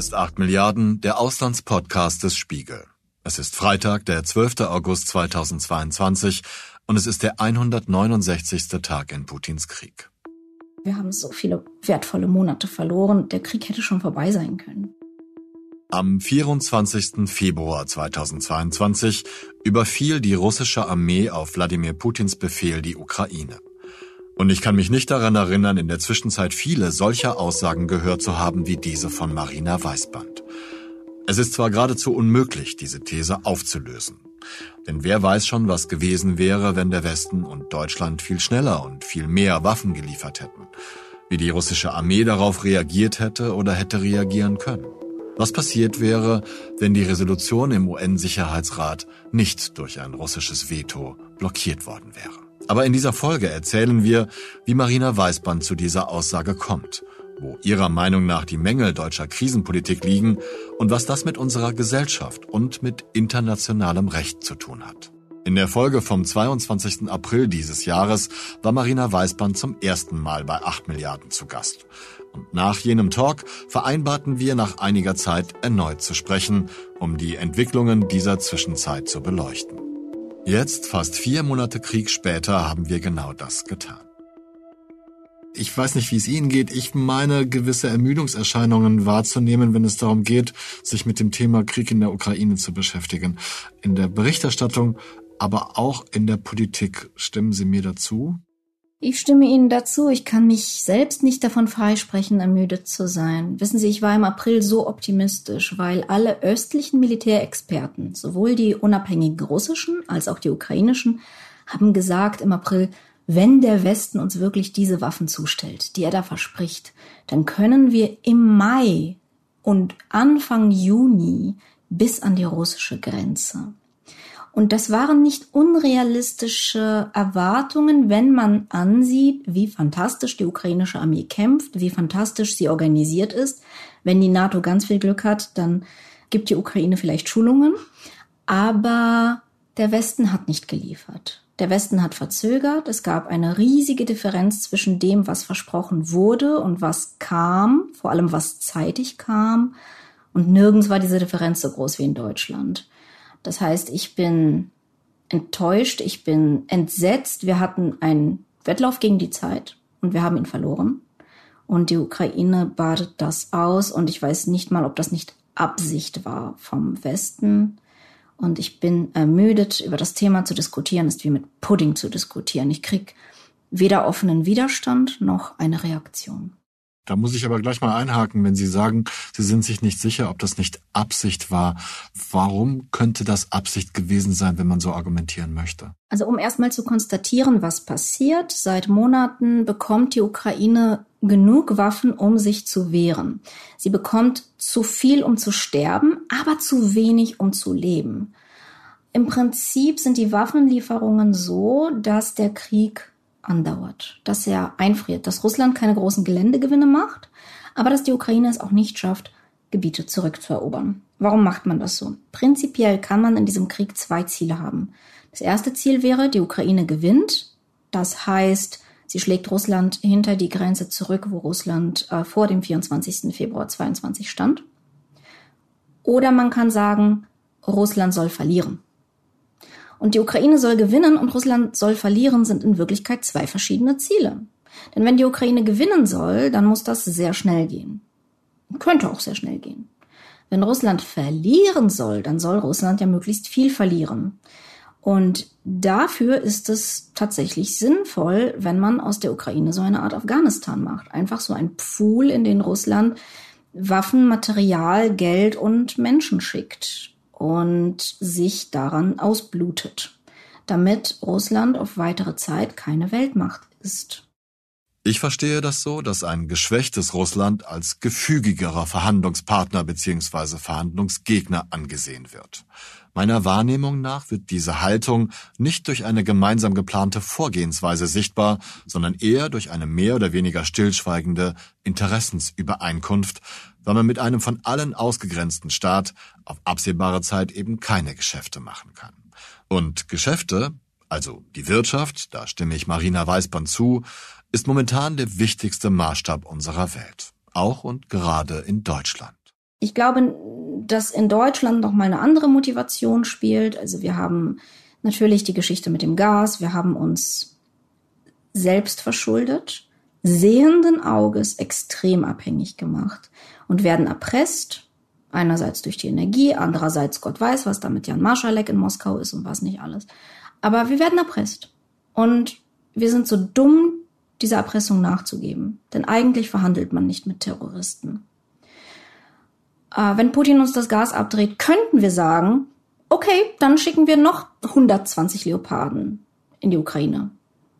ist 8 Milliarden, der Auslandspodcast des Spiegel. Es ist Freitag, der 12. August 2022 und es ist der 169. Tag in Putins Krieg. Wir haben so viele wertvolle Monate verloren. Der Krieg hätte schon vorbei sein können. Am 24. Februar 2022 überfiel die russische Armee auf Wladimir Putins Befehl die Ukraine. Und ich kann mich nicht daran erinnern, in der Zwischenzeit viele solcher Aussagen gehört zu haben wie diese von Marina Weißband. Es ist zwar geradezu unmöglich, diese These aufzulösen. Denn wer weiß schon, was gewesen wäre, wenn der Westen und Deutschland viel schneller und viel mehr Waffen geliefert hätten. Wie die russische Armee darauf reagiert hätte oder hätte reagieren können. Was passiert wäre, wenn die Resolution im UN-Sicherheitsrat nicht durch ein russisches Veto blockiert worden wäre. Aber in dieser Folge erzählen wir, wie Marina Weißband zu dieser Aussage kommt, wo ihrer Meinung nach die Mängel deutscher Krisenpolitik liegen und was das mit unserer Gesellschaft und mit internationalem Recht zu tun hat. In der Folge vom 22. April dieses Jahres war Marina Weißband zum ersten Mal bei 8 Milliarden zu Gast. Und nach jenem Talk vereinbarten wir nach einiger Zeit erneut zu sprechen, um die Entwicklungen dieser Zwischenzeit zu beleuchten. Jetzt, fast vier Monate Krieg später, haben wir genau das getan. Ich weiß nicht, wie es Ihnen geht. Ich meine, gewisse Ermüdungserscheinungen wahrzunehmen, wenn es darum geht, sich mit dem Thema Krieg in der Ukraine zu beschäftigen. In der Berichterstattung, aber auch in der Politik. Stimmen Sie mir dazu? Ich stimme Ihnen dazu. Ich kann mich selbst nicht davon freisprechen, ermüdet zu sein. Wissen Sie, ich war im April so optimistisch, weil alle östlichen Militärexperten, sowohl die unabhängigen russischen als auch die ukrainischen, haben gesagt im April, wenn der Westen uns wirklich diese Waffen zustellt, die er da verspricht, dann können wir im Mai und Anfang Juni bis an die russische Grenze. Und das waren nicht unrealistische Erwartungen, wenn man ansieht, wie fantastisch die ukrainische Armee kämpft, wie fantastisch sie organisiert ist. Wenn die NATO ganz viel Glück hat, dann gibt die Ukraine vielleicht Schulungen. Aber der Westen hat nicht geliefert. Der Westen hat verzögert. Es gab eine riesige Differenz zwischen dem, was versprochen wurde und was kam, vor allem was zeitig kam. Und nirgends war diese Differenz so groß wie in Deutschland. Das heißt, ich bin enttäuscht, ich bin entsetzt. Wir hatten einen Wettlauf gegen die Zeit und wir haben ihn verloren. Und die Ukraine badet das aus und ich weiß nicht mal, ob das nicht Absicht war vom Westen. Und ich bin ermüdet, über das Thema zu diskutieren, ist wie mit Pudding zu diskutieren. Ich krieg weder offenen Widerstand noch eine Reaktion. Da muss ich aber gleich mal einhaken, wenn Sie sagen, Sie sind sich nicht sicher, ob das nicht Absicht war. Warum könnte das Absicht gewesen sein, wenn man so argumentieren möchte? Also um erstmal zu konstatieren, was passiert. Seit Monaten bekommt die Ukraine genug Waffen, um sich zu wehren. Sie bekommt zu viel, um zu sterben, aber zu wenig, um zu leben. Im Prinzip sind die Waffenlieferungen so, dass der Krieg andauert, dass er einfriert, dass Russland keine großen Geländegewinne macht, aber dass die Ukraine es auch nicht schafft, Gebiete zurückzuerobern. Warum macht man das so? Prinzipiell kann man in diesem Krieg zwei Ziele haben. Das erste Ziel wäre, die Ukraine gewinnt. Das heißt, sie schlägt Russland hinter die Grenze zurück, wo Russland äh, vor dem 24. Februar 22 stand. Oder man kann sagen, Russland soll verlieren. Und die Ukraine soll gewinnen und Russland soll verlieren, sind in Wirklichkeit zwei verschiedene Ziele. Denn wenn die Ukraine gewinnen soll, dann muss das sehr schnell gehen. Könnte auch sehr schnell gehen. Wenn Russland verlieren soll, dann soll Russland ja möglichst viel verlieren. Und dafür ist es tatsächlich sinnvoll, wenn man aus der Ukraine so eine Art Afghanistan macht. Einfach so ein Pool, in den Russland Waffen, Material, Geld und Menschen schickt und sich daran ausblutet, damit Russland auf weitere Zeit keine Weltmacht ist. Ich verstehe das so, dass ein geschwächtes Russland als gefügigerer Verhandlungspartner bzw. Verhandlungsgegner angesehen wird. Meiner Wahrnehmung nach wird diese Haltung nicht durch eine gemeinsam geplante Vorgehensweise sichtbar, sondern eher durch eine mehr oder weniger stillschweigende Interessensübereinkunft, weil man mit einem von allen ausgegrenzten Staat auf absehbare Zeit eben keine Geschäfte machen kann. Und Geschäfte, also die Wirtschaft, da stimme ich Marina Weißband zu, ist momentan der wichtigste Maßstab unserer Welt, auch und gerade in Deutschland. Ich glaube, dass in Deutschland noch mal eine andere Motivation spielt. Also wir haben natürlich die Geschichte mit dem Gas. Wir haben uns selbst verschuldet, sehenden Auges extrem abhängig gemacht und werden erpresst. Einerseits durch die Energie, andererseits Gott weiß, was da mit Jan Marschalek in Moskau ist und was nicht alles. Aber wir werden erpresst. Und wir sind so dumm, dieser Erpressung nachzugeben. Denn eigentlich verhandelt man nicht mit Terroristen. Äh, wenn Putin uns das Gas abdreht, könnten wir sagen, okay, dann schicken wir noch 120 Leoparden in die Ukraine.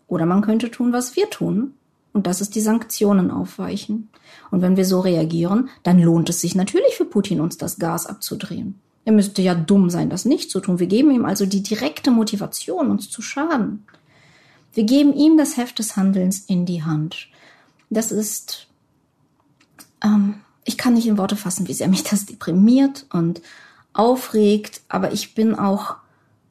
Oder man könnte tun, was wir tun. Und das ist die Sanktionen aufweichen. Und wenn wir so reagieren, dann lohnt es sich natürlich für Putin, uns das Gas abzudrehen. Er müsste ja dumm sein, das nicht zu tun. Wir geben ihm also die direkte Motivation, uns zu schaden. Wir geben ihm das Heft des Handelns in die Hand. Das ist, ähm, ich kann nicht in Worte fassen, wie sehr mich das deprimiert und aufregt, aber ich bin auch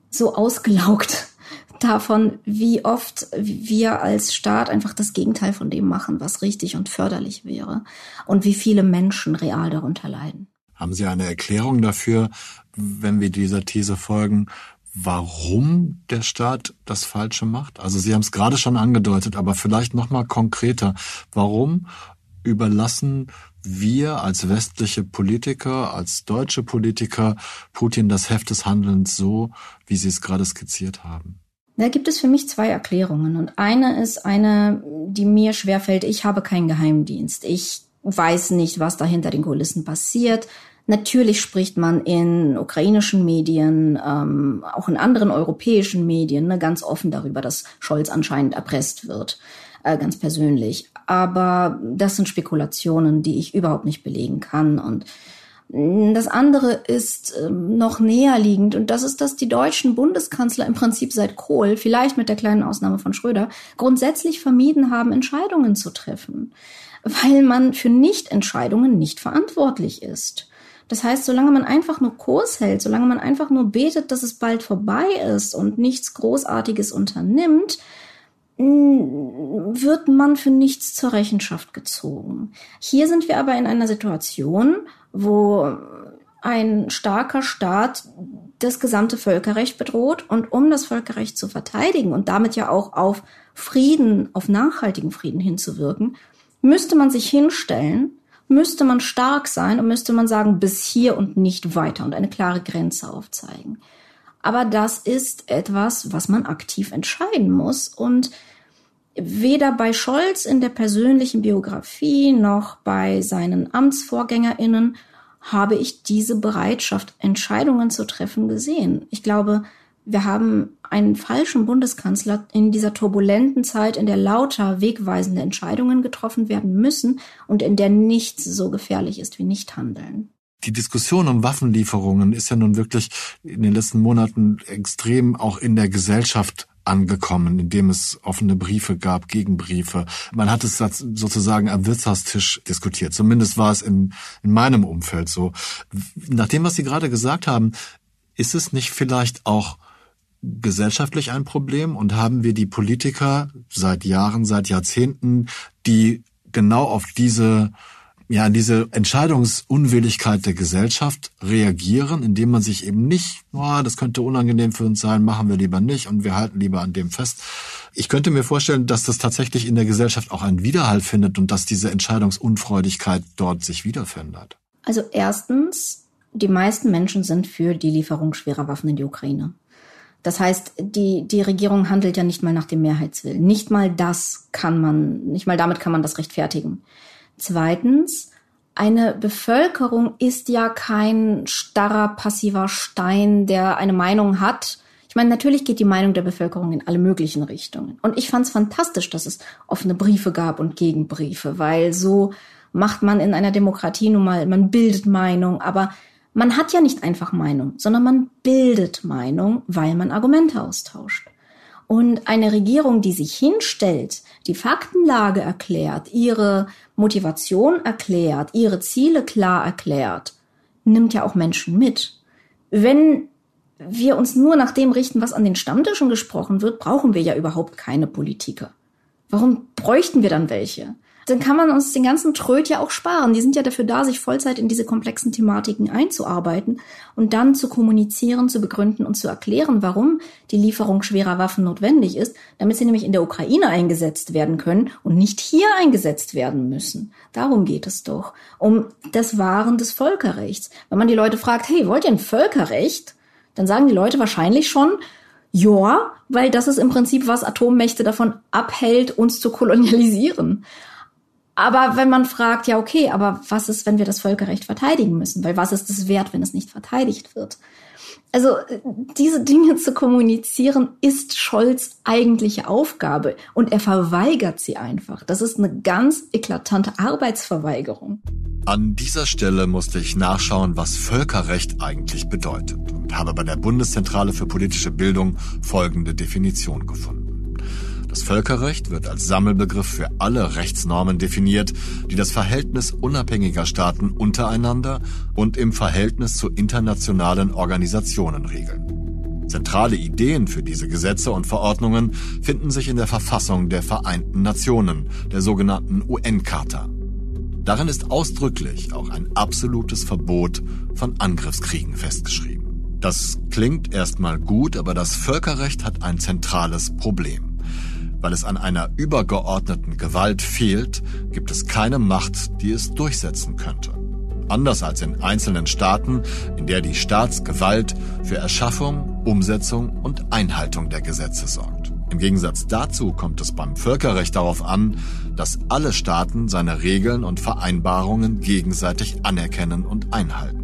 so ausgelaugt davon, wie oft wir als Staat einfach das Gegenteil von dem machen, was richtig und förderlich wäre und wie viele Menschen real darunter leiden. Haben Sie eine Erklärung dafür, wenn wir dieser These folgen, warum der Staat das Falsche macht? Also Sie haben es gerade schon angedeutet, aber vielleicht noch mal konkreter. Warum überlassen wir als westliche Politiker, als deutsche Politiker Putin das Heft des Handelns so, wie Sie es gerade skizziert haben? Da gibt es für mich zwei Erklärungen. Und eine ist eine, die mir schwerfällt. Ich habe keinen Geheimdienst. Ich weiß nicht, was da hinter den Kulissen passiert. Natürlich spricht man in ukrainischen Medien, ähm, auch in anderen europäischen Medien, ne, ganz offen darüber, dass Scholz anscheinend erpresst wird, äh, ganz persönlich. Aber das sind Spekulationen, die ich überhaupt nicht belegen kann. Und das andere ist ähm, noch näher liegend und das ist, dass die deutschen Bundeskanzler im Prinzip seit Kohl, vielleicht mit der kleinen Ausnahme von Schröder, grundsätzlich vermieden haben, Entscheidungen zu treffen, weil man für Nichtentscheidungen nicht verantwortlich ist. Das heißt, solange man einfach nur Kurs hält, solange man einfach nur betet, dass es bald vorbei ist und nichts Großartiges unternimmt, wird man für nichts zur Rechenschaft gezogen. Hier sind wir aber in einer Situation, wo ein starker Staat das gesamte Völkerrecht bedroht und um das Völkerrecht zu verteidigen und damit ja auch auf Frieden, auf nachhaltigen Frieden hinzuwirken, müsste man sich hinstellen, müsste man stark sein und müsste man sagen, bis hier und nicht weiter und eine klare Grenze aufzeigen. Aber das ist etwas, was man aktiv entscheiden muss und weder bei Scholz in der persönlichen Biografie noch bei seinen Amtsvorgängerinnen habe ich diese Bereitschaft, Entscheidungen zu treffen, gesehen. Ich glaube, wir haben einen falschen Bundeskanzler in dieser turbulenten Zeit, in der lauter wegweisende Entscheidungen getroffen werden müssen und in der nichts so gefährlich ist wie nicht handeln. Die Diskussion um Waffenlieferungen ist ja nun wirklich in den letzten Monaten extrem auch in der Gesellschaft angekommen, indem es offene Briefe gab, Gegenbriefe. Man hat es sozusagen am Wirtshaustisch diskutiert. Zumindest war es in, in meinem Umfeld so. Nach dem, was Sie gerade gesagt haben, ist es nicht vielleicht auch gesellschaftlich ein Problem und haben wir die Politiker seit Jahren, seit Jahrzehnten, die genau auf diese ja, diese Entscheidungsunwilligkeit der Gesellschaft reagieren, indem man sich eben nicht, oh, das könnte unangenehm für uns sein, machen wir lieber nicht und wir halten lieber an dem fest. Ich könnte mir vorstellen, dass das tatsächlich in der Gesellschaft auch einen Widerhall findet und dass diese Entscheidungsunfreudigkeit dort sich wiederfindet. Also erstens, die meisten Menschen sind für die Lieferung schwerer Waffen in die Ukraine. Das heißt, die, die Regierung handelt ja nicht mal nach dem Mehrheitswillen. Nicht mal das kann man, nicht mal damit kann man das rechtfertigen. Zweitens, eine Bevölkerung ist ja kein starrer, passiver Stein, der eine Meinung hat. Ich meine, natürlich geht die Meinung der Bevölkerung in alle möglichen Richtungen. Und ich fand es fantastisch, dass es offene Briefe gab und Gegenbriefe, weil so macht man in einer Demokratie nun mal, man bildet Meinung, aber man hat ja nicht einfach Meinung, sondern man bildet Meinung, weil man Argumente austauscht. Und eine Regierung, die sich hinstellt, die Faktenlage erklärt, ihre Motivation erklärt, ihre Ziele klar erklärt, nimmt ja auch Menschen mit. Wenn wir uns nur nach dem richten, was an den Stammtischen gesprochen wird, brauchen wir ja überhaupt keine Politiker. Warum bräuchten wir dann welche? Dann kann man uns den ganzen Tröd ja auch sparen. Die sind ja dafür da, sich Vollzeit in diese komplexen Thematiken einzuarbeiten und dann zu kommunizieren, zu begründen und zu erklären, warum die Lieferung schwerer Waffen notwendig ist, damit sie nämlich in der Ukraine eingesetzt werden können und nicht hier eingesetzt werden müssen. Darum geht es doch. Um das Wahren des Völkerrechts. Wenn man die Leute fragt, hey, wollt ihr ein Völkerrecht? Dann sagen die Leute wahrscheinlich schon, ja, weil das ist im Prinzip, was Atommächte davon abhält, uns zu kolonialisieren. Aber wenn man fragt, ja, okay, aber was ist, wenn wir das Völkerrecht verteidigen müssen? Weil was ist es wert, wenn es nicht verteidigt wird? Also diese Dinge zu kommunizieren ist Scholz eigentliche Aufgabe und er verweigert sie einfach. Das ist eine ganz eklatante Arbeitsverweigerung. An dieser Stelle musste ich nachschauen, was Völkerrecht eigentlich bedeutet und habe bei der Bundeszentrale für politische Bildung folgende Definition gefunden. Das Völkerrecht wird als Sammelbegriff für alle Rechtsnormen definiert, die das Verhältnis unabhängiger Staaten untereinander und im Verhältnis zu internationalen Organisationen regeln. Zentrale Ideen für diese Gesetze und Verordnungen finden sich in der Verfassung der Vereinten Nationen, der sogenannten UN-Charta. Darin ist ausdrücklich auch ein absolutes Verbot von Angriffskriegen festgeschrieben. Das klingt erstmal gut, aber das Völkerrecht hat ein zentrales Problem. Weil es an einer übergeordneten Gewalt fehlt, gibt es keine Macht, die es durchsetzen könnte. Anders als in einzelnen Staaten, in der die Staatsgewalt für Erschaffung, Umsetzung und Einhaltung der Gesetze sorgt. Im Gegensatz dazu kommt es beim Völkerrecht darauf an, dass alle Staaten seine Regeln und Vereinbarungen gegenseitig anerkennen und einhalten.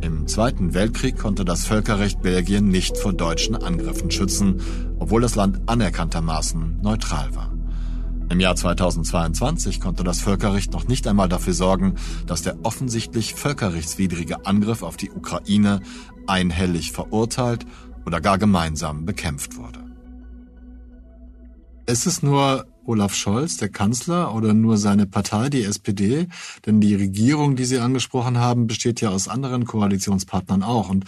Im Zweiten Weltkrieg konnte das Völkerrecht Belgien nicht vor deutschen Angriffen schützen, obwohl das Land anerkanntermaßen neutral war. Im Jahr 2022 konnte das Völkerrecht noch nicht einmal dafür sorgen, dass der offensichtlich völkerrechtswidrige Angriff auf die Ukraine einhellig verurteilt oder gar gemeinsam bekämpft wurde. Ist es nur Olaf Scholz, der Kanzler, oder nur seine Partei, die SPD? Denn die Regierung, die Sie angesprochen haben, besteht ja aus anderen Koalitionspartnern auch. Und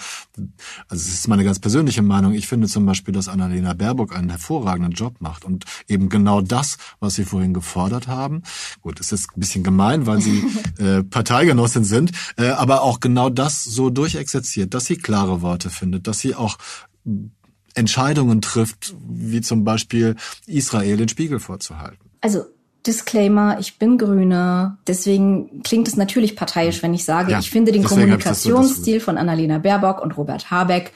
also es ist meine ganz persönliche Meinung. Ich finde zum Beispiel, dass Annalena Baerbock einen hervorragenden Job macht und eben genau das, was Sie vorhin gefordert haben. Gut, ist jetzt ein bisschen gemein, weil Sie äh, Parteigenossin sind, äh, aber auch genau das so durchexerziert, dass sie klare Worte findet, dass sie auch Entscheidungen trifft, wie zum Beispiel Israel den Spiegel vorzuhalten. Also Disclaimer, ich bin Grüne, deswegen klingt es natürlich parteiisch, wenn ich sage, ja, ich finde den Kommunikationsstil so von Annalena Baerbock und Robert Habeck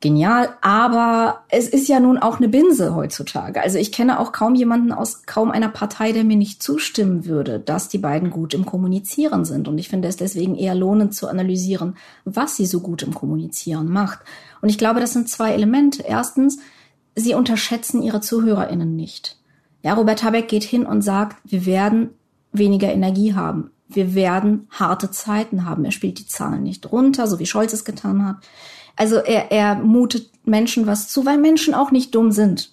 genial, aber es ist ja nun auch eine Binse heutzutage. Also ich kenne auch kaum jemanden aus kaum einer Partei, der mir nicht zustimmen würde, dass die beiden gut im Kommunizieren sind. Und ich finde es deswegen eher lohnend zu analysieren, was sie so gut im Kommunizieren macht. Und ich glaube, das sind zwei Elemente. Erstens, sie unterschätzen ihre ZuhörerInnen nicht. Ja, Robert Habeck geht hin und sagt, wir werden weniger Energie haben. Wir werden harte Zeiten haben. Er spielt die Zahlen nicht runter, so wie Scholz es getan hat. Also er, er mutet Menschen was zu, weil Menschen auch nicht dumm sind.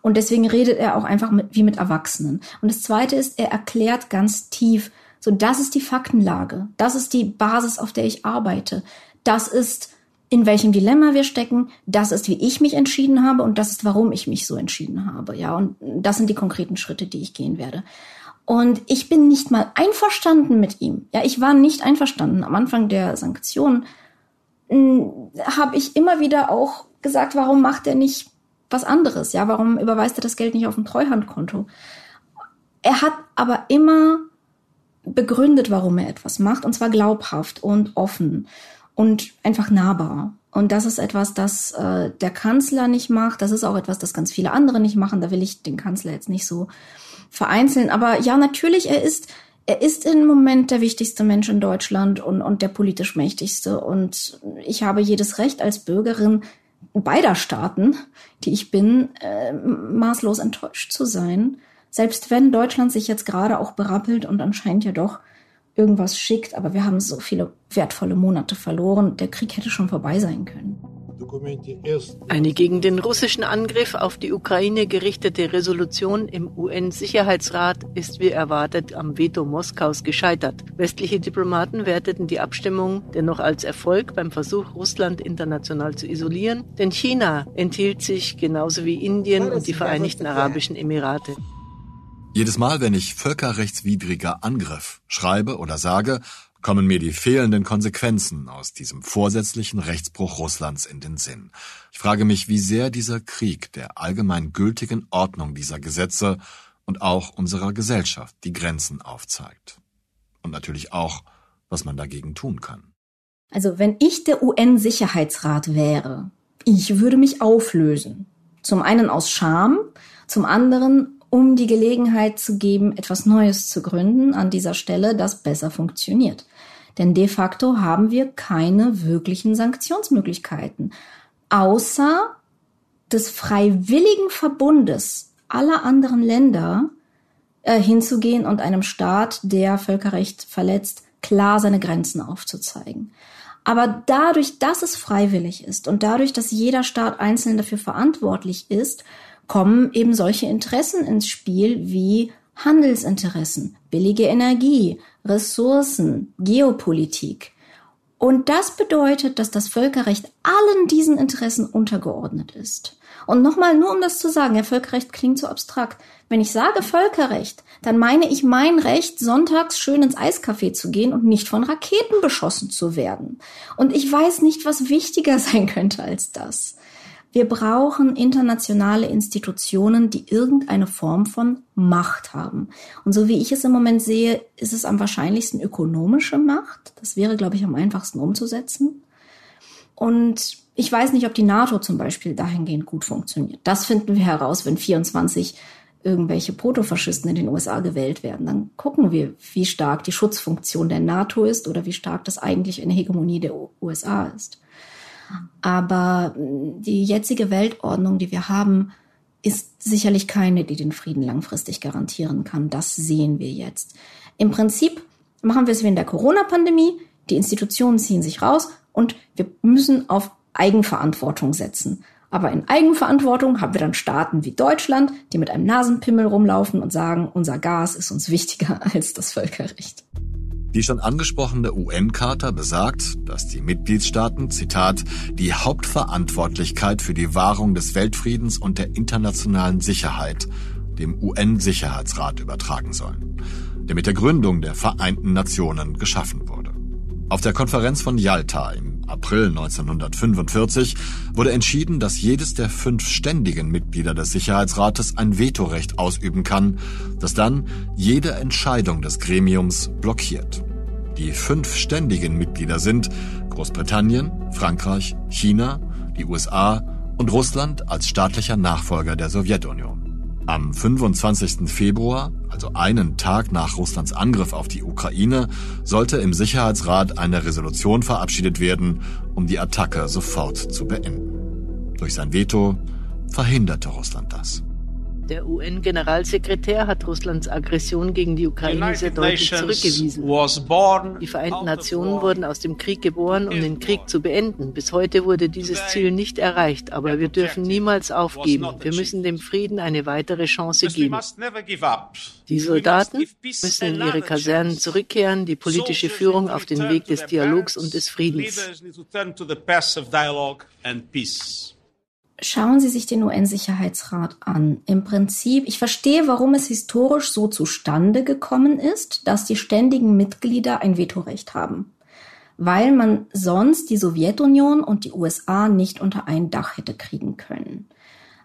Und deswegen redet er auch einfach mit, wie mit Erwachsenen. Und das Zweite ist, er erklärt ganz tief, so das ist die Faktenlage, das ist die Basis, auf der ich arbeite, das ist in welchem Dilemma wir stecken, das ist, wie ich mich entschieden habe und das ist, warum ich mich so entschieden habe. Ja, und das sind die konkreten Schritte, die ich gehen werde. Und ich bin nicht mal einverstanden mit ihm. Ja, ich war nicht einverstanden. Am Anfang der Sanktionen hm, habe ich immer wieder auch gesagt, warum macht er nicht was anderes? Ja, warum überweist er das Geld nicht auf ein Treuhandkonto? Er hat aber immer begründet, warum er etwas macht, und zwar glaubhaft und offen und einfach nahbar. Und das ist etwas, das äh, der Kanzler nicht macht. Das ist auch etwas, das ganz viele andere nicht machen. Da will ich den Kanzler jetzt nicht so vereinzeln. Aber ja, natürlich, er ist, er ist im Moment der wichtigste Mensch in Deutschland und, und der politisch mächtigste. Und ich habe jedes Recht als Bürgerin beider Staaten, die ich bin, äh, maßlos enttäuscht zu sein. Selbst wenn Deutschland sich jetzt gerade auch berappelt und anscheinend ja doch irgendwas schickt, aber wir haben so viele wertvolle Monate verloren. Der Krieg hätte schon vorbei sein können. Eine gegen den russischen Angriff auf die Ukraine gerichtete Resolution im UN-Sicherheitsrat ist wie erwartet am Veto Moskaus gescheitert. Westliche Diplomaten werteten die Abstimmung dennoch als Erfolg beim Versuch, Russland international zu isolieren, denn China enthielt sich genauso wie Indien und die Vereinigten Arabischen Emirate. Jedes Mal, wenn ich völkerrechtswidriger Angriff schreibe oder sage, kommen mir die fehlenden Konsequenzen aus diesem vorsätzlichen Rechtsbruch Russlands in den Sinn. Ich frage mich, wie sehr dieser Krieg der allgemein gültigen Ordnung dieser Gesetze und auch unserer Gesellschaft die Grenzen aufzeigt. Und natürlich auch, was man dagegen tun kann. Also wenn ich der UN-Sicherheitsrat wäre, ich würde mich auflösen. Zum einen aus Scham, zum anderen um die Gelegenheit zu geben, etwas Neues zu gründen an dieser Stelle, das besser funktioniert. Denn de facto haben wir keine wirklichen Sanktionsmöglichkeiten, außer des freiwilligen Verbundes aller anderen Länder äh, hinzugehen und einem Staat, der Völkerrecht verletzt, klar seine Grenzen aufzuzeigen. Aber dadurch, dass es freiwillig ist und dadurch, dass jeder Staat einzeln dafür verantwortlich ist, kommen eben solche Interessen ins Spiel wie Handelsinteressen, billige Energie, Ressourcen, Geopolitik. Und das bedeutet, dass das Völkerrecht allen diesen Interessen untergeordnet ist. Und nochmal, nur um das zu sagen, ja, Völkerrecht klingt so abstrakt. Wenn ich sage Völkerrecht, dann meine ich mein Recht, sonntags schön ins Eiscafé zu gehen und nicht von Raketen beschossen zu werden. Und ich weiß nicht, was wichtiger sein könnte als das. Wir brauchen internationale Institutionen, die irgendeine Form von Macht haben. Und so wie ich es im Moment sehe, ist es am wahrscheinlichsten ökonomische Macht. Das wäre, glaube ich, am einfachsten umzusetzen. Und ich weiß nicht, ob die NATO zum Beispiel dahingehend gut funktioniert. Das finden wir heraus, wenn 24 irgendwelche Protofaschisten in den USA gewählt werden. Dann gucken wir, wie stark die Schutzfunktion der NATO ist oder wie stark das eigentlich eine Hegemonie der USA ist. Aber die jetzige Weltordnung, die wir haben, ist sicherlich keine, die den Frieden langfristig garantieren kann. Das sehen wir jetzt. Im Prinzip machen wir es wie in der Corona-Pandemie. Die Institutionen ziehen sich raus und wir müssen auf Eigenverantwortung setzen. Aber in Eigenverantwortung haben wir dann Staaten wie Deutschland, die mit einem Nasenpimmel rumlaufen und sagen, unser Gas ist uns wichtiger als das Völkerrecht. Die schon angesprochene UN-Charta besagt, dass die Mitgliedstaaten, Zitat, die Hauptverantwortlichkeit für die Wahrung des Weltfriedens und der internationalen Sicherheit dem UN-Sicherheitsrat übertragen sollen, der mit der Gründung der Vereinten Nationen geschaffen wurde. Auf der Konferenz von Yalta im April 1945 wurde entschieden, dass jedes der fünf ständigen Mitglieder des Sicherheitsrates ein Vetorecht ausüben kann, das dann jede Entscheidung des Gremiums blockiert. Die fünf ständigen Mitglieder sind Großbritannien, Frankreich, China, die USA und Russland als staatlicher Nachfolger der Sowjetunion. Am 25. Februar, also einen Tag nach Russlands Angriff auf die Ukraine, sollte im Sicherheitsrat eine Resolution verabschiedet werden, um die Attacke sofort zu beenden. Durch sein Veto verhinderte Russland das. Der UN-Generalsekretär hat Russlands Aggression gegen die Ukraine sehr deutlich zurückgewiesen. Die Vereinten Nationen wurden aus dem Krieg geboren, um den Krieg zu beenden. Bis heute wurde dieses Ziel nicht erreicht, aber wir dürfen niemals aufgeben. Wir müssen dem Frieden eine weitere Chance geben. Die Soldaten müssen in ihre Kasernen zurückkehren, die politische Führung auf den Weg des Dialogs und des Friedens. Schauen Sie sich den UN-Sicherheitsrat an. Im Prinzip, ich verstehe, warum es historisch so zustande gekommen ist, dass die ständigen Mitglieder ein Vetorecht haben. Weil man sonst die Sowjetunion und die USA nicht unter ein Dach hätte kriegen können.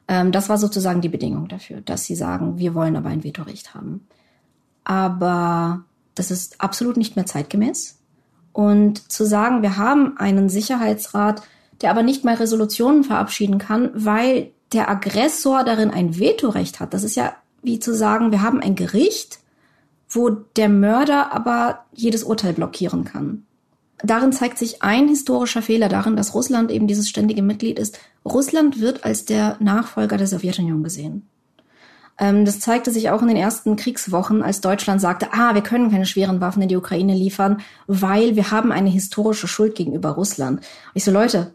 Ähm, das war sozusagen die Bedingung dafür, dass sie sagen, wir wollen aber ein Vetorecht haben. Aber das ist absolut nicht mehr zeitgemäß. Und zu sagen, wir haben einen Sicherheitsrat, der aber nicht mal Resolutionen verabschieden kann, weil der Aggressor darin ein Vetorecht hat. Das ist ja wie zu sagen, wir haben ein Gericht, wo der Mörder aber jedes Urteil blockieren kann. Darin zeigt sich ein historischer Fehler darin, dass Russland eben dieses ständige Mitglied ist. Russland wird als der Nachfolger der Sowjetunion gesehen. Ähm, das zeigte sich auch in den ersten Kriegswochen, als Deutschland sagte, ah, wir können keine schweren Waffen in die Ukraine liefern, weil wir haben eine historische Schuld gegenüber Russland. Ich so, Leute,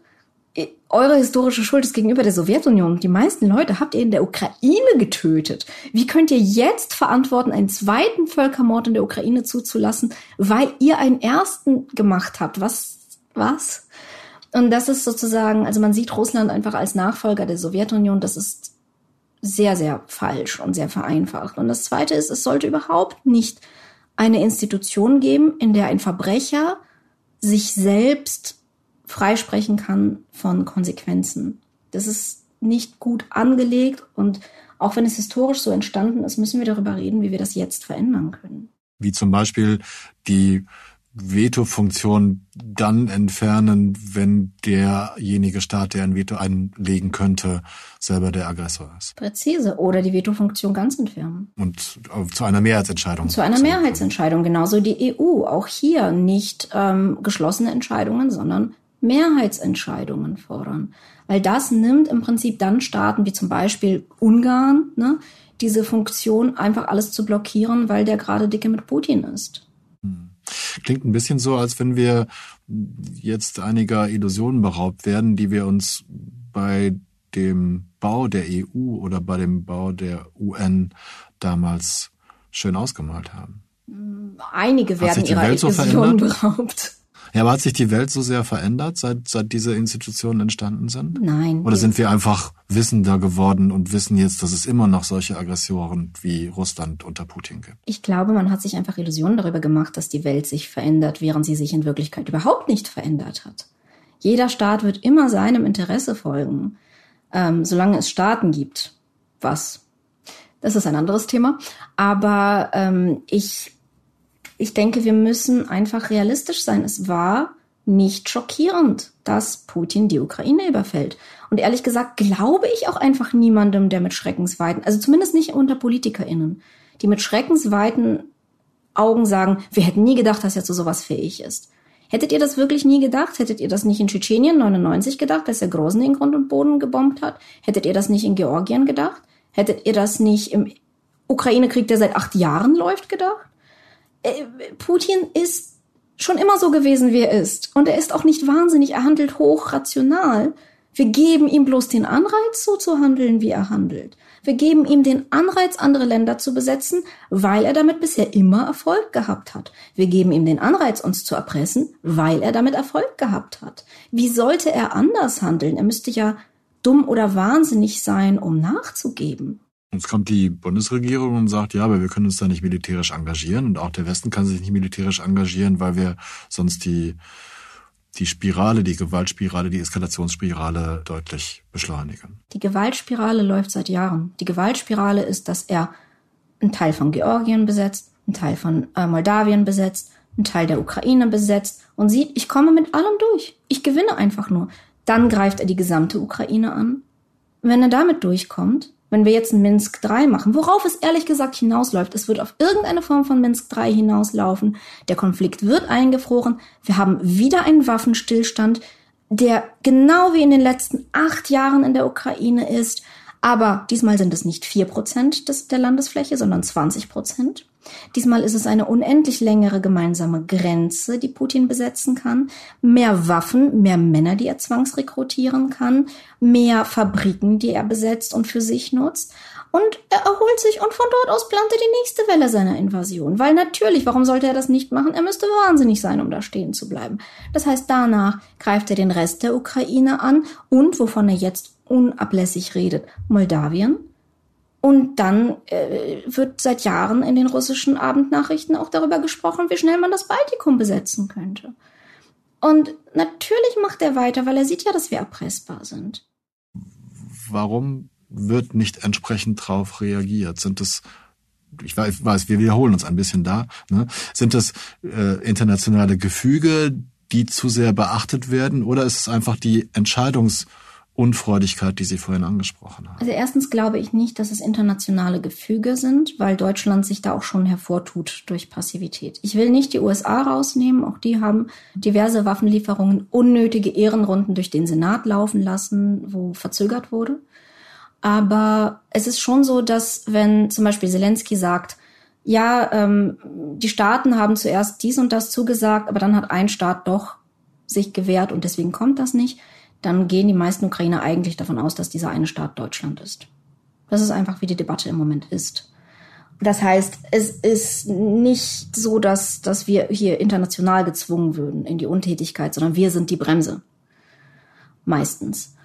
eure historische Schuld ist gegenüber der Sowjetunion. Die meisten Leute habt ihr in der Ukraine getötet. Wie könnt ihr jetzt verantworten, einen zweiten Völkermord in der Ukraine zuzulassen, weil ihr einen ersten gemacht habt? Was, was? Und das ist sozusagen, also man sieht Russland einfach als Nachfolger der Sowjetunion. Das ist sehr, sehr falsch und sehr vereinfacht. Und das Zweite ist, es sollte überhaupt nicht eine Institution geben, in der ein Verbrecher sich selbst freisprechen kann von Konsequenzen. Das ist nicht gut angelegt und auch wenn es historisch so entstanden ist, müssen wir darüber reden, wie wir das jetzt verändern können. Wie zum Beispiel die Veto-Funktion dann entfernen, wenn derjenige Staat, der ein Veto einlegen könnte, selber der Aggressor ist. Präzise. Oder die Veto-Funktion ganz entfernen. Und zu einer Mehrheitsentscheidung. Zu einer Mehrheitsentscheidung. Genauso die EU. Auch hier nicht ähm, geschlossene Entscheidungen, sondern Mehrheitsentscheidungen fordern. Weil das nimmt im Prinzip dann Staaten wie zum Beispiel Ungarn, ne, diese Funktion einfach alles zu blockieren, weil der gerade dicke mit Putin ist. Hm. Klingt ein bisschen so, als wenn wir jetzt einiger Illusionen beraubt werden, die wir uns bei dem Bau der EU oder bei dem Bau der UN damals schön ausgemalt haben. Einige werden ihrer Illusionen beraubt. Ja, aber hat sich die Welt so sehr verändert, seit, seit diese Institutionen entstanden sind? Nein. Oder sind wir einfach wissender geworden und wissen jetzt, dass es immer noch solche Aggressoren wie Russland unter Putin gibt? Ich glaube, man hat sich einfach Illusionen darüber gemacht, dass die Welt sich verändert, während sie sich in Wirklichkeit überhaupt nicht verändert hat. Jeder Staat wird immer seinem Interesse folgen, ähm, solange es Staaten gibt. Was? Das ist ein anderes Thema. Aber ähm, ich ich denke, wir müssen einfach realistisch sein. Es war nicht schockierend, dass Putin die Ukraine überfällt. Und ehrlich gesagt glaube ich auch einfach niemandem, der mit Schreckensweiten, also zumindest nicht unter PolitikerInnen, die mit schreckensweiten Augen sagen, wir hätten nie gedacht, dass er zu sowas fähig ist. Hättet ihr das wirklich nie gedacht? Hättet ihr das nicht in Tschetschenien 99 gedacht, dass er Grozny in Grund und Boden gebombt hat? Hättet ihr das nicht in Georgien gedacht? Hättet ihr das nicht im Ukraine-Krieg, der seit acht Jahren läuft, gedacht? Äh, Putin ist schon immer so gewesen, wie er ist. Und er ist auch nicht wahnsinnig, er handelt hochrational. Wir geben ihm bloß den Anreiz, so zu handeln, wie er handelt. Wir geben ihm den Anreiz, andere Länder zu besetzen, weil er damit bisher immer Erfolg gehabt hat. Wir geben ihm den Anreiz, uns zu erpressen, weil er damit Erfolg gehabt hat. Wie sollte er anders handeln? Er müsste ja dumm oder wahnsinnig sein, um nachzugeben. Jetzt kommt die Bundesregierung und sagt, ja, aber wir können uns da nicht militärisch engagieren und auch der Westen kann sich nicht militärisch engagieren, weil wir sonst die, die Spirale, die Gewaltspirale, die Eskalationsspirale deutlich beschleunigen. Die Gewaltspirale läuft seit Jahren. Die Gewaltspirale ist, dass er einen Teil von Georgien besetzt, einen Teil von äh, Moldawien besetzt, einen Teil der Ukraine besetzt und sieht, ich komme mit allem durch. Ich gewinne einfach nur. Dann greift er die gesamte Ukraine an. Wenn er damit durchkommt, wenn wir jetzt ein Minsk 3 machen, worauf es ehrlich gesagt hinausläuft, es wird auf irgendeine Form von Minsk 3 hinauslaufen. Der Konflikt wird eingefroren. Wir haben wieder einen Waffenstillstand, der genau wie in den letzten acht Jahren in der Ukraine ist. Aber diesmal sind es nicht vier Prozent der Landesfläche, sondern 20 Prozent. Diesmal ist es eine unendlich längere gemeinsame Grenze, die Putin besetzen kann, mehr Waffen, mehr Männer, die er zwangsrekrutieren kann, mehr Fabriken, die er besetzt und für sich nutzt. Und er erholt sich und von dort aus plant er die nächste Welle seiner Invasion. Weil natürlich, warum sollte er das nicht machen? Er müsste wahnsinnig sein, um da stehen zu bleiben. Das heißt, danach greift er den Rest der Ukraine an und, wovon er jetzt unablässig redet, Moldawien. Und dann äh, wird seit Jahren in den russischen Abendnachrichten auch darüber gesprochen, wie schnell man das Baltikum besetzen könnte. Und natürlich macht er weiter, weil er sieht ja, dass wir erpressbar sind. Warum wird nicht entsprechend drauf reagiert? Sind es ich weiß, wir wiederholen uns ein bisschen da. Ne? Sind das äh, internationale Gefüge, die zu sehr beachtet werden, oder ist es einfach die Entscheidungs Unfreudigkeit, die Sie vorhin angesprochen haben? Also erstens glaube ich nicht, dass es internationale Gefüge sind, weil Deutschland sich da auch schon hervortut durch Passivität. Ich will nicht die USA rausnehmen, auch die haben diverse Waffenlieferungen, unnötige Ehrenrunden durch den Senat laufen lassen, wo verzögert wurde. Aber es ist schon so, dass wenn zum Beispiel Zelensky sagt, ja, ähm, die Staaten haben zuerst dies und das zugesagt, aber dann hat ein Staat doch sich gewehrt und deswegen kommt das nicht dann gehen die meisten Ukrainer eigentlich davon aus, dass dieser eine Staat Deutschland ist. Das ist einfach, wie die Debatte im Moment ist. Das heißt, es ist nicht so, dass, dass wir hier international gezwungen würden in die Untätigkeit, sondern wir sind die Bremse. Meistens.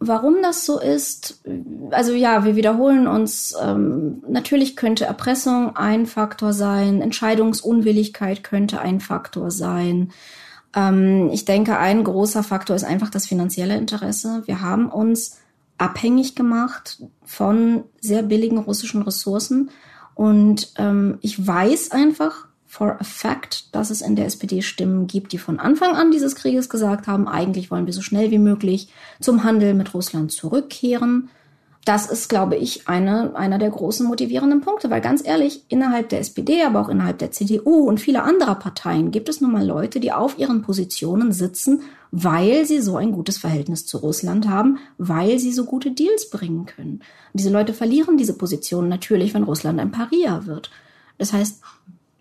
Warum das so ist, also ja, wir wiederholen uns. Ähm, natürlich könnte Erpressung ein Faktor sein, Entscheidungsunwilligkeit könnte ein Faktor sein. Ähm, ich denke, ein großer Faktor ist einfach das finanzielle Interesse. Wir haben uns abhängig gemacht von sehr billigen russischen Ressourcen. Und ähm, ich weiß einfach, for a fact, dass es in der SPD Stimmen gibt, die von Anfang an dieses Krieges gesagt haben, eigentlich wollen wir so schnell wie möglich zum Handel mit Russland zurückkehren. Das ist, glaube ich, eine, einer der großen motivierenden Punkte, weil ganz ehrlich, innerhalb der SPD, aber auch innerhalb der CDU und vieler anderer Parteien gibt es nun mal Leute, die auf ihren Positionen sitzen, weil sie so ein gutes Verhältnis zu Russland haben, weil sie so gute Deals bringen können. Und diese Leute verlieren diese Positionen natürlich, wenn Russland ein Paria wird. Das heißt,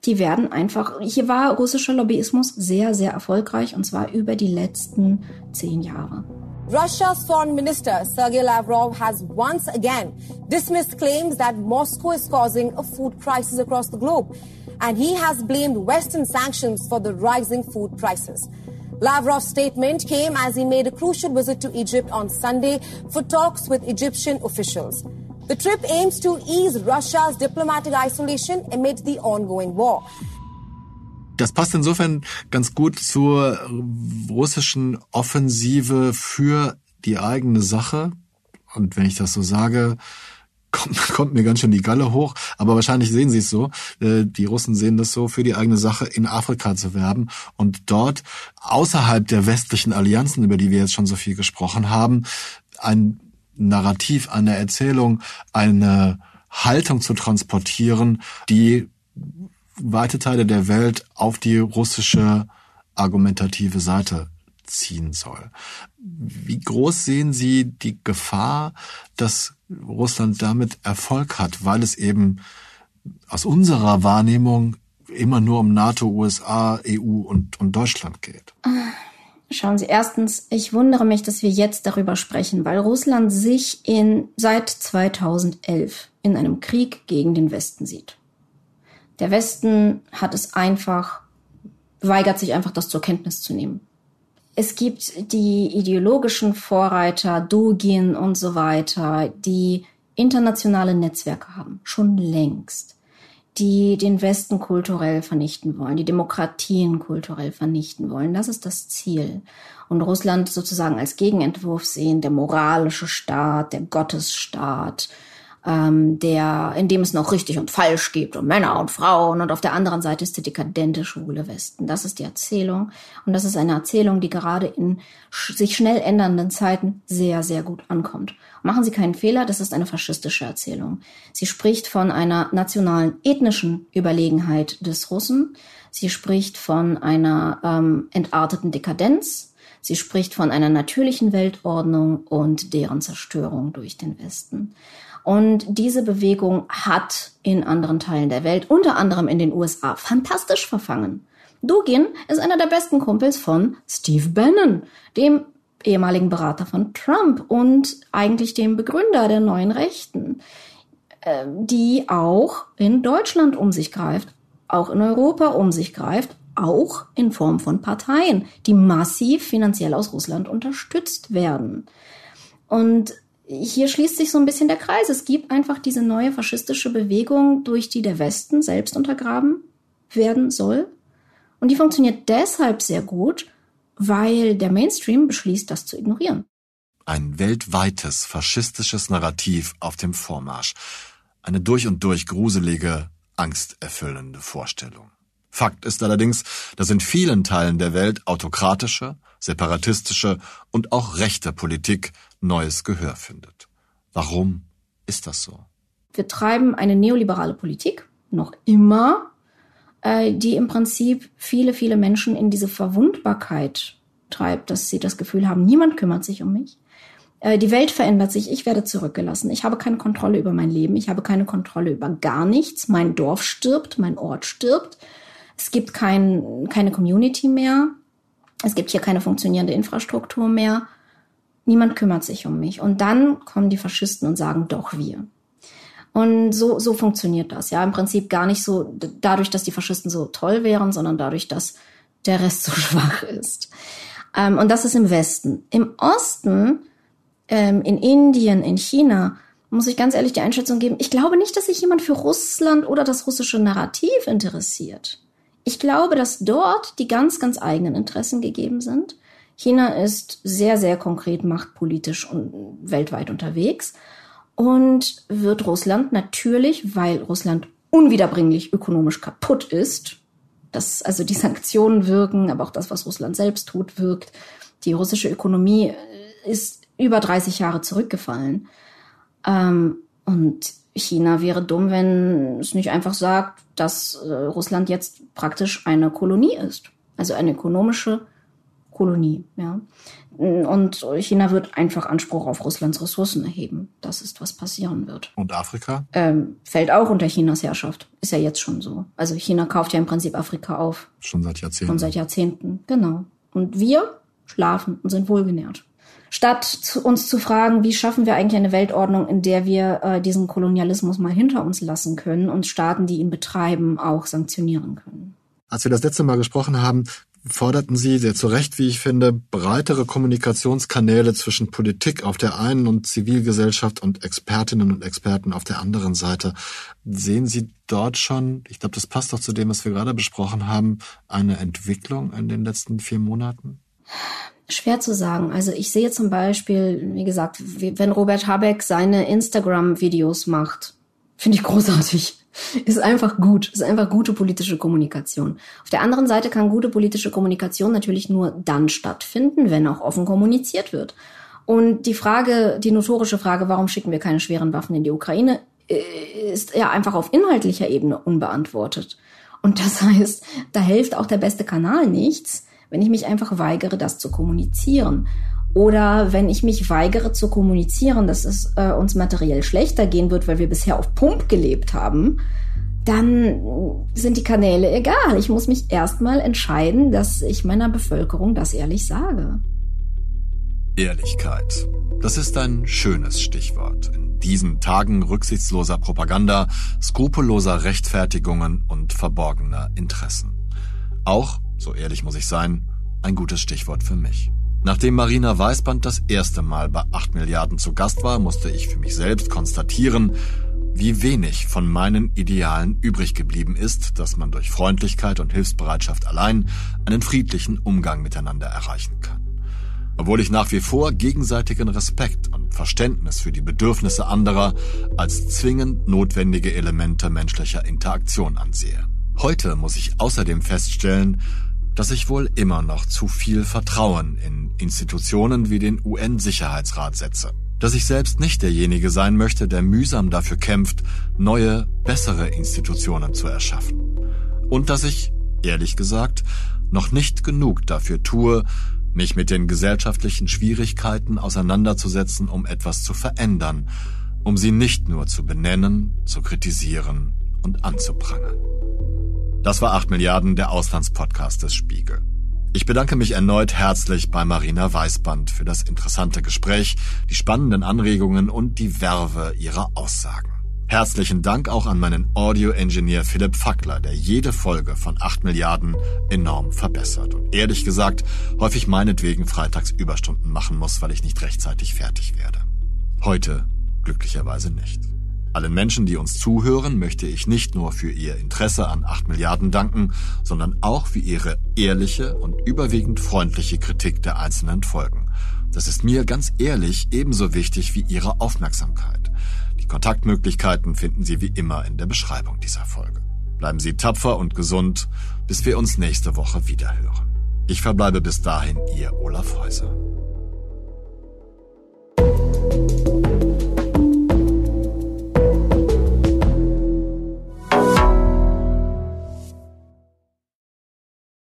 die werden einfach, hier war russischer Lobbyismus sehr, sehr erfolgreich und zwar über die letzten zehn Jahre. Russia's foreign minister Sergei Lavrov has once again dismissed claims that Moscow is causing a food crisis across the globe. And he has blamed Western sanctions for the rising food prices. Lavrov's statement came as he made a crucial visit to Egypt on Sunday for talks with Egyptian officials. The trip aims to ease Russia's diplomatic isolation amid the ongoing war. Das passt insofern ganz gut zur russischen Offensive für die eigene Sache. Und wenn ich das so sage, kommt, kommt mir ganz schön die Galle hoch. Aber wahrscheinlich sehen sie es so. Äh, die Russen sehen das so, für die eigene Sache in Afrika zu werben und dort außerhalb der westlichen Allianzen, über die wir jetzt schon so viel gesprochen haben, ein Narrativ, eine Erzählung, eine Haltung zu transportieren, die weite Teile der Welt auf die russische argumentative Seite ziehen soll. Wie groß sehen Sie die Gefahr, dass Russland damit Erfolg hat, weil es eben aus unserer Wahrnehmung immer nur um NATO, USA, EU und, und Deutschland geht? Schauen Sie, erstens, ich wundere mich, dass wir jetzt darüber sprechen, weil Russland sich in, seit 2011 in einem Krieg gegen den Westen sieht. Der Westen hat es einfach, weigert sich einfach, das zur Kenntnis zu nehmen. Es gibt die ideologischen Vorreiter, Dugin und so weiter, die internationale Netzwerke haben, schon längst die den Westen kulturell vernichten wollen, die Demokratien kulturell vernichten wollen. Das ist das Ziel. Und Russland sozusagen als Gegenentwurf sehen, der moralische Staat, der Gottesstaat, ähm, der, in dem es noch richtig und falsch gibt und Männer und Frauen und auf der anderen Seite ist der dekadente schwule Westen. Das ist die Erzählung und das ist eine Erzählung, die gerade in sich schnell ändernden Zeiten sehr, sehr gut ankommt. Machen Sie keinen Fehler, das ist eine faschistische Erzählung. Sie spricht von einer nationalen ethnischen Überlegenheit des Russen. Sie spricht von einer ähm, entarteten Dekadenz. Sie spricht von einer natürlichen Weltordnung und deren Zerstörung durch den Westen. Und diese Bewegung hat in anderen Teilen der Welt, unter anderem in den USA, fantastisch verfangen. Dugin ist einer der besten Kumpels von Steve Bannon, dem ehemaligen Berater von Trump und eigentlich dem Begründer der neuen Rechten, äh, die auch in Deutschland um sich greift, auch in Europa um sich greift, auch in Form von Parteien, die massiv finanziell aus Russland unterstützt werden. Und hier schließt sich so ein bisschen der Kreis. Es gibt einfach diese neue faschistische Bewegung, durch die der Westen selbst untergraben werden soll. Und die funktioniert deshalb sehr gut, weil der Mainstream beschließt, das zu ignorieren. Ein weltweites faschistisches Narrativ auf dem Vormarsch. Eine durch und durch gruselige, angsterfüllende Vorstellung. Fakt ist allerdings, dass in vielen Teilen der Welt autokratische, separatistische und auch rechte Politik neues Gehör findet. Warum ist das so? Wir treiben eine neoliberale Politik, noch immer, äh, die im Prinzip viele, viele Menschen in diese Verwundbarkeit treibt, dass sie das Gefühl haben, niemand kümmert sich um mich. Äh, die Welt verändert sich, ich werde zurückgelassen. Ich habe keine Kontrolle über mein Leben, ich habe keine Kontrolle über gar nichts. Mein Dorf stirbt, mein Ort stirbt. Es gibt kein, keine Community mehr. Es gibt hier keine funktionierende Infrastruktur mehr. Niemand kümmert sich um mich. Und dann kommen die Faschisten und sagen, doch wir. Und so, so funktioniert das. Ja, im Prinzip gar nicht so dadurch, dass die Faschisten so toll wären, sondern dadurch, dass der Rest so schwach ist. Ähm, und das ist im Westen. Im Osten ähm, in Indien, in China, muss ich ganz ehrlich die Einschätzung geben, ich glaube nicht, dass sich jemand für Russland oder das russische Narrativ interessiert. Ich glaube, dass dort die ganz, ganz eigenen Interessen gegeben sind. China ist sehr, sehr konkret machtpolitisch und weltweit unterwegs und wird Russland natürlich, weil Russland unwiederbringlich ökonomisch kaputt ist, dass also die Sanktionen wirken, aber auch das, was Russland selbst tut, wirkt. Die russische Ökonomie ist über 30 Jahre zurückgefallen. Ähm, und China wäre dumm, wenn es nicht einfach sagt, dass äh, Russland jetzt praktisch eine Kolonie ist. Also eine ökonomische Kolonie, ja. Und China wird einfach Anspruch auf Russlands Ressourcen erheben. Das ist, was passieren wird. Und Afrika? Ähm, fällt auch unter Chinas Herrschaft. Ist ja jetzt schon so. Also China kauft ja im Prinzip Afrika auf. Schon seit Jahrzehnten. Schon seit Jahrzehnten, genau. Und wir schlafen und sind wohlgenährt. Statt uns zu fragen, wie schaffen wir eigentlich eine Weltordnung, in der wir äh, diesen Kolonialismus mal hinter uns lassen können und Staaten, die ihn betreiben, auch sanktionieren können. Als wir das letzte Mal gesprochen haben, forderten Sie sehr zu Recht, wie ich finde, breitere Kommunikationskanäle zwischen Politik auf der einen und Zivilgesellschaft und Expertinnen und Experten auf der anderen Seite. Sehen Sie dort schon, ich glaube, das passt doch zu dem, was wir gerade besprochen haben, eine Entwicklung in den letzten vier Monaten? Schwer zu sagen. Also ich sehe zum Beispiel, wie gesagt, wenn Robert Habeck seine Instagram-Videos macht, finde ich großartig ist einfach gut, ist einfach gute politische Kommunikation. Auf der anderen Seite kann gute politische Kommunikation natürlich nur dann stattfinden, wenn auch offen kommuniziert wird. Und die Frage, die notorische Frage, warum schicken wir keine schweren Waffen in die Ukraine, äh, ist ja einfach auf inhaltlicher Ebene unbeantwortet. Und das heißt, da hilft auch der beste Kanal nichts, wenn ich mich einfach weigere, das zu kommunizieren. Oder wenn ich mich weigere zu kommunizieren, dass es äh, uns materiell schlechter gehen wird, weil wir bisher auf Pump gelebt haben, dann sind die Kanäle egal. Ich muss mich erstmal entscheiden, dass ich meiner Bevölkerung das ehrlich sage. Ehrlichkeit. Das ist ein schönes Stichwort. In diesen Tagen rücksichtsloser Propaganda, skrupelloser Rechtfertigungen und verborgener Interessen. Auch, so ehrlich muss ich sein, ein gutes Stichwort für mich. Nachdem Marina Weißband das erste Mal bei 8 Milliarden zu Gast war, musste ich für mich selbst konstatieren, wie wenig von meinen Idealen übrig geblieben ist, dass man durch Freundlichkeit und Hilfsbereitschaft allein einen friedlichen Umgang miteinander erreichen kann. Obwohl ich nach wie vor gegenseitigen Respekt und Verständnis für die Bedürfnisse anderer als zwingend notwendige Elemente menschlicher Interaktion ansehe. Heute muss ich außerdem feststellen, dass ich wohl immer noch zu viel Vertrauen in Institutionen wie den UN-Sicherheitsrat setze. Dass ich selbst nicht derjenige sein möchte, der mühsam dafür kämpft, neue, bessere Institutionen zu erschaffen. Und dass ich, ehrlich gesagt, noch nicht genug dafür tue, mich mit den gesellschaftlichen Schwierigkeiten auseinanderzusetzen, um etwas zu verändern, um sie nicht nur zu benennen, zu kritisieren und anzuprangern. Das war 8 Milliarden, der Auslandspodcast des Spiegel. Ich bedanke mich erneut herzlich bei Marina Weißband für das interessante Gespräch, die spannenden Anregungen und die Werve ihrer Aussagen. Herzlichen Dank auch an meinen Audio-Engineer Philipp Fackler, der jede Folge von 8 Milliarden enorm verbessert und ehrlich gesagt häufig meinetwegen freitags Überstunden machen muss, weil ich nicht rechtzeitig fertig werde. Heute glücklicherweise nicht. Allen Menschen, die uns zuhören, möchte ich nicht nur für ihr Interesse an 8 Milliarden danken, sondern auch für ihre ehrliche und überwiegend freundliche Kritik der einzelnen Folgen. Das ist mir ganz ehrlich ebenso wichtig wie Ihre Aufmerksamkeit. Die Kontaktmöglichkeiten finden Sie wie immer in der Beschreibung dieser Folge. Bleiben Sie tapfer und gesund, bis wir uns nächste Woche wiederhören. Ich verbleibe bis dahin Ihr Olaf Häuser.